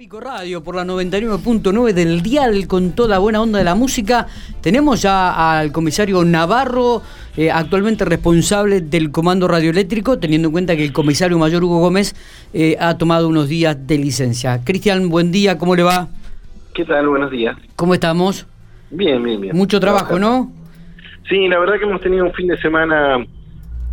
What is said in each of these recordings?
Pico Radio por la 99.9 del dial con toda buena onda de la música. Tenemos ya al comisario Navarro, eh, actualmente responsable del comando radioeléctrico, teniendo en cuenta que el comisario mayor Hugo Gómez eh, ha tomado unos días de licencia. Cristian, buen día, ¿cómo le va? ¿Qué tal? Buenos días. ¿Cómo estamos? Bien, bien, bien. Mucho trabajo, ¿no? Sí, la verdad que hemos tenido un fin de semana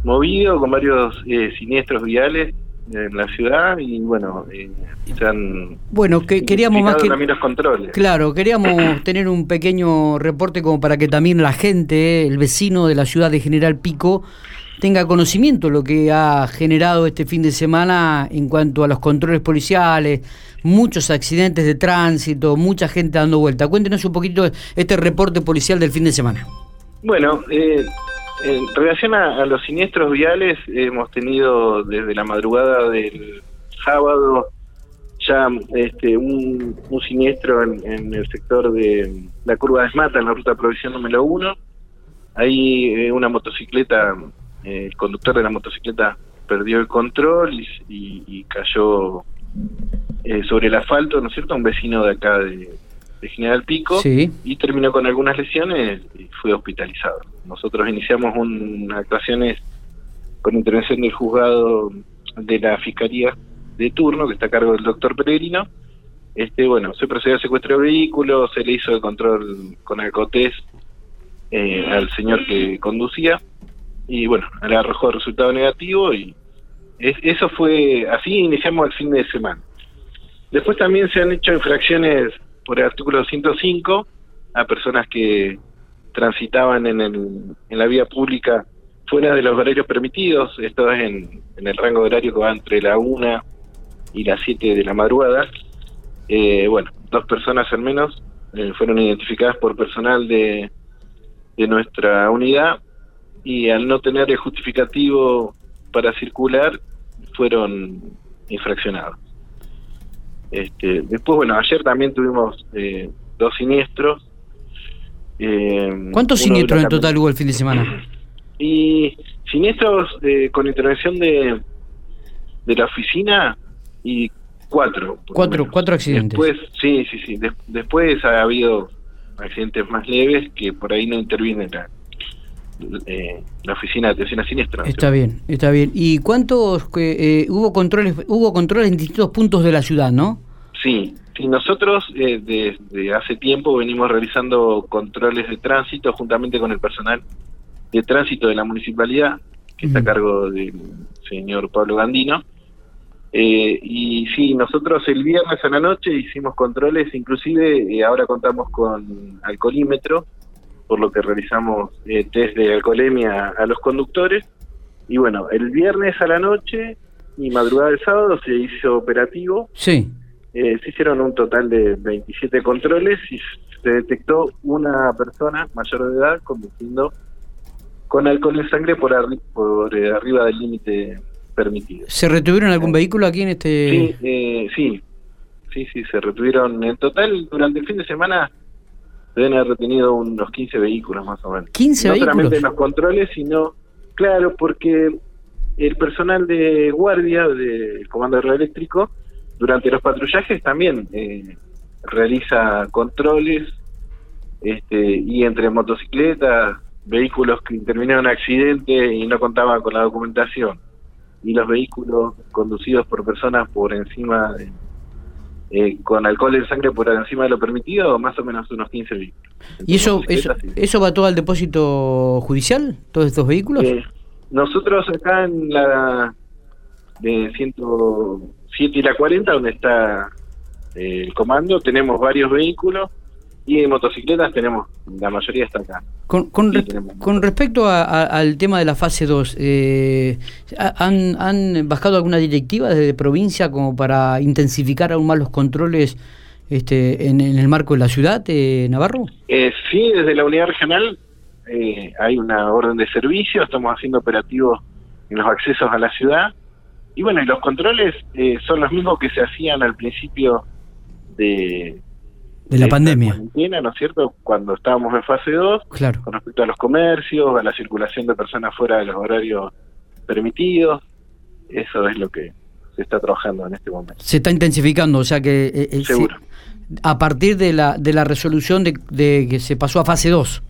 movido con varios eh, siniestros viales en la ciudad y bueno, eh, se han bueno que queríamos más que los controles. Claro, queríamos tener un pequeño reporte como para que también la gente, el vecino de la ciudad de General Pico tenga conocimiento de lo que ha generado este fin de semana en cuanto a los controles policiales, muchos accidentes de tránsito, mucha gente dando vuelta. Cuéntenos un poquito este reporte policial del fin de semana. Bueno, eh, en relación a, los siniestros viales, hemos tenido desde la madrugada del sábado ya este, un, siniestro en, el sector de la curva de Esmata, en la ruta provisión número uno. Ahí eh, una motocicleta, eh, el conductor de la motocicleta perdió el control y, cayó eh, sobre el asfalto, ¿no es cierto? Un vecino de acá de, de General Pico y terminó con algunas lesiones y fue hospitalizado. Nosotros iniciamos unas actuaciones con intervención del juzgado de la Fiscalía de turno, que está a cargo del doctor Peregrino. Este, bueno, se procedió al secuestro de vehículo, se le hizo el control con alcotés eh, al señor que conducía y bueno, le arrojó resultado negativo y eso fue, así iniciamos el fin de semana. Después también se han hecho infracciones por el artículo 105 a personas que transitaban en, el, en la vía pública fuera de los horarios permitidos, esto es en, el rango horario que va entre la 1 y las 7 de la madrugada. Eh, bueno, dos personas al menos eh, fueron identificadas por personal de, de nuestra unidad y al no tener el justificativo para circular fueron infraccionados. Este, después, bueno, ayer también tuvimos eh, dos siniestros. Eh, ¿Cuántos siniestros en total hubo el fin de semana? Y siniestros eh, con intervención de, de la oficina y cuatro. Cuatro, cuatro accidentes. Después, sí, sí, sí. después ha habido accidentes más leves que por ahí no interviene la, la oficina de atención a siniestros. Está bien, está bien. ¿Y cuántos eh, hubo controles hubo controles en distintos puntos de la ciudad, no? Sí, y nosotros eh, desde hace tiempo venimos realizando controles de tránsito juntamente con el personal de tránsito de la municipalidad, que está a cargo del señor Pablo Gandino. Eh, y sí, nosotros el viernes a la noche hicimos controles, inclusive eh, ahora contamos con alcoholímetro, por lo que realizamos eh, test de alcoholemia a los conductores. Y bueno, el viernes a la noche y madrugada del sábado se hizo operativo. Sí. Eh, se hicieron un total de 27 controles y se detectó una persona mayor de edad conduciendo con alcohol en sangre por, por eh, arriba del límite permitido. ¿Se retuvieron algún vehículo aquí en este...? Sí, eh, sí, sí, sí, se retuvieron. En total, durante el fin de semana deben haber retenido unos 15 vehículos más o menos. ¿15 no vehículos? No solamente en los controles, sino, claro, porque el personal de guardia del Comando Aeroeléctrico durante los patrullajes también eh, realiza controles este, y entre motocicletas, vehículos que intervinieron en accidente y no contaban con la documentación y los vehículos conducidos por personas por encima de, eh, con alcohol en sangre por encima de lo permitido, más o menos unos 15 vehículos. ¿Y eso, eso, eso va todo al depósito judicial, todos estos vehículos? Eh, nosotros acá en la de 107 y la 40, donde está eh, el comando, tenemos varios vehículos y en motocicletas tenemos, la mayoría está acá. Con, con, respecto al tema de la fase 2, eh, ¿han, ¿han bajado alguna directiva desde provincia como para intensificar aún más los controles este, en, el marco de la ciudad, de Navarro? Eh, sí, desde la unidad regional eh, hay una orden de servicio, estamos haciendo operativos en los accesos a la ciudad y bueno, y los controles eh, son los mismos que se hacían al principio de, de la pandemia. ¿no es cierto? Cuando estábamos en fase 2, claro. con respecto a los comercios, a la circulación de personas fuera de los horarios permitidos, eso es lo que se está trabajando en este momento. Se está intensificando, o sea que... Eh, eh, Seguro. a partir de la, de la resolución de, de que se pasó a fase 2.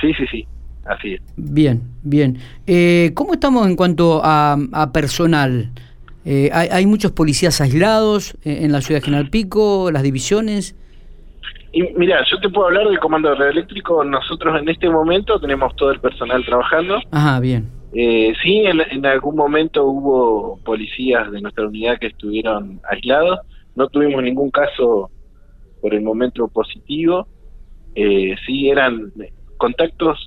Sí, sí, sí, así es. Bien, bien. Eh, ¿Cómo estamos en cuanto a, personal? Eh, hay, ¿Hay muchos policías aislados en la ciudad de General Pico, las divisiones? Y mira, yo te puedo hablar del comando eléctrico. Nosotros en este momento tenemos todo el personal trabajando. Ajá, bien. Eh, sí, en, algún momento hubo policías de nuestra unidad que estuvieron aislados. No tuvimos ningún caso por el momento positivo. Eh, sí, eran contactos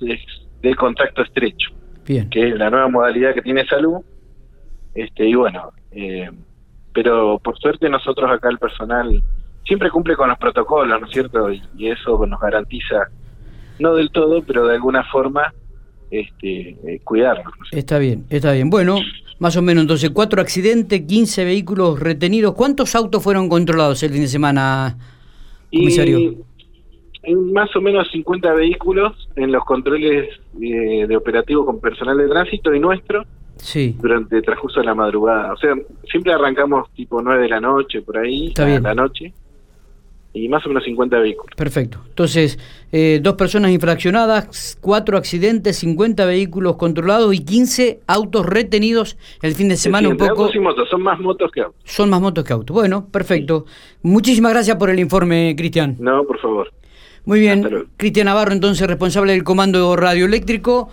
de, contacto estrecho, bien. que es la nueva modalidad que tiene salud. Este y bueno, eh, pero por suerte nosotros acá el personal siempre cumple con los protocolos, ¿no es cierto? Y, eso nos garantiza, no del todo, pero de alguna forma, este, eh, cuidarnos. Está bien, está bien. Bueno, más o menos entonces, cuatro accidentes, 15 vehículos retenidos. ¿Cuántos autos fueron controlados el fin de semana, comisario? Y, más o menos 50 vehículos en los controles eh, de operativo con personal de tránsito y nuestro. Sí. Durante el transcurso de la madrugada. O sea, siempre arrancamos tipo 9 de la noche, por ahí, Está bien. la noche y más o menos 50 vehículos. Perfecto. Entonces, eh, dos personas infraccionadas, cuatro accidentes, 50 vehículos controlados y 15 autos retenidos el fin de semana. un poco. y motos, son más motos que autos. Son más motos que autos. Bueno, perfecto. Muchísimas gracias por el informe, Cristian. No, por favor. Muy bien. Cristian Navarro, entonces responsable del comando radioeléctrico.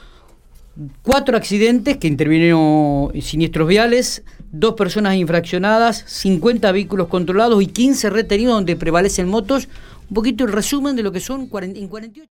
Cuatro accidentes que intervinieron siniestros viales, dos personas infraccionadas, 50 vehículos controlados y 15 retenidos donde prevalecen motos. Un poquito el resumen de lo que son en 48.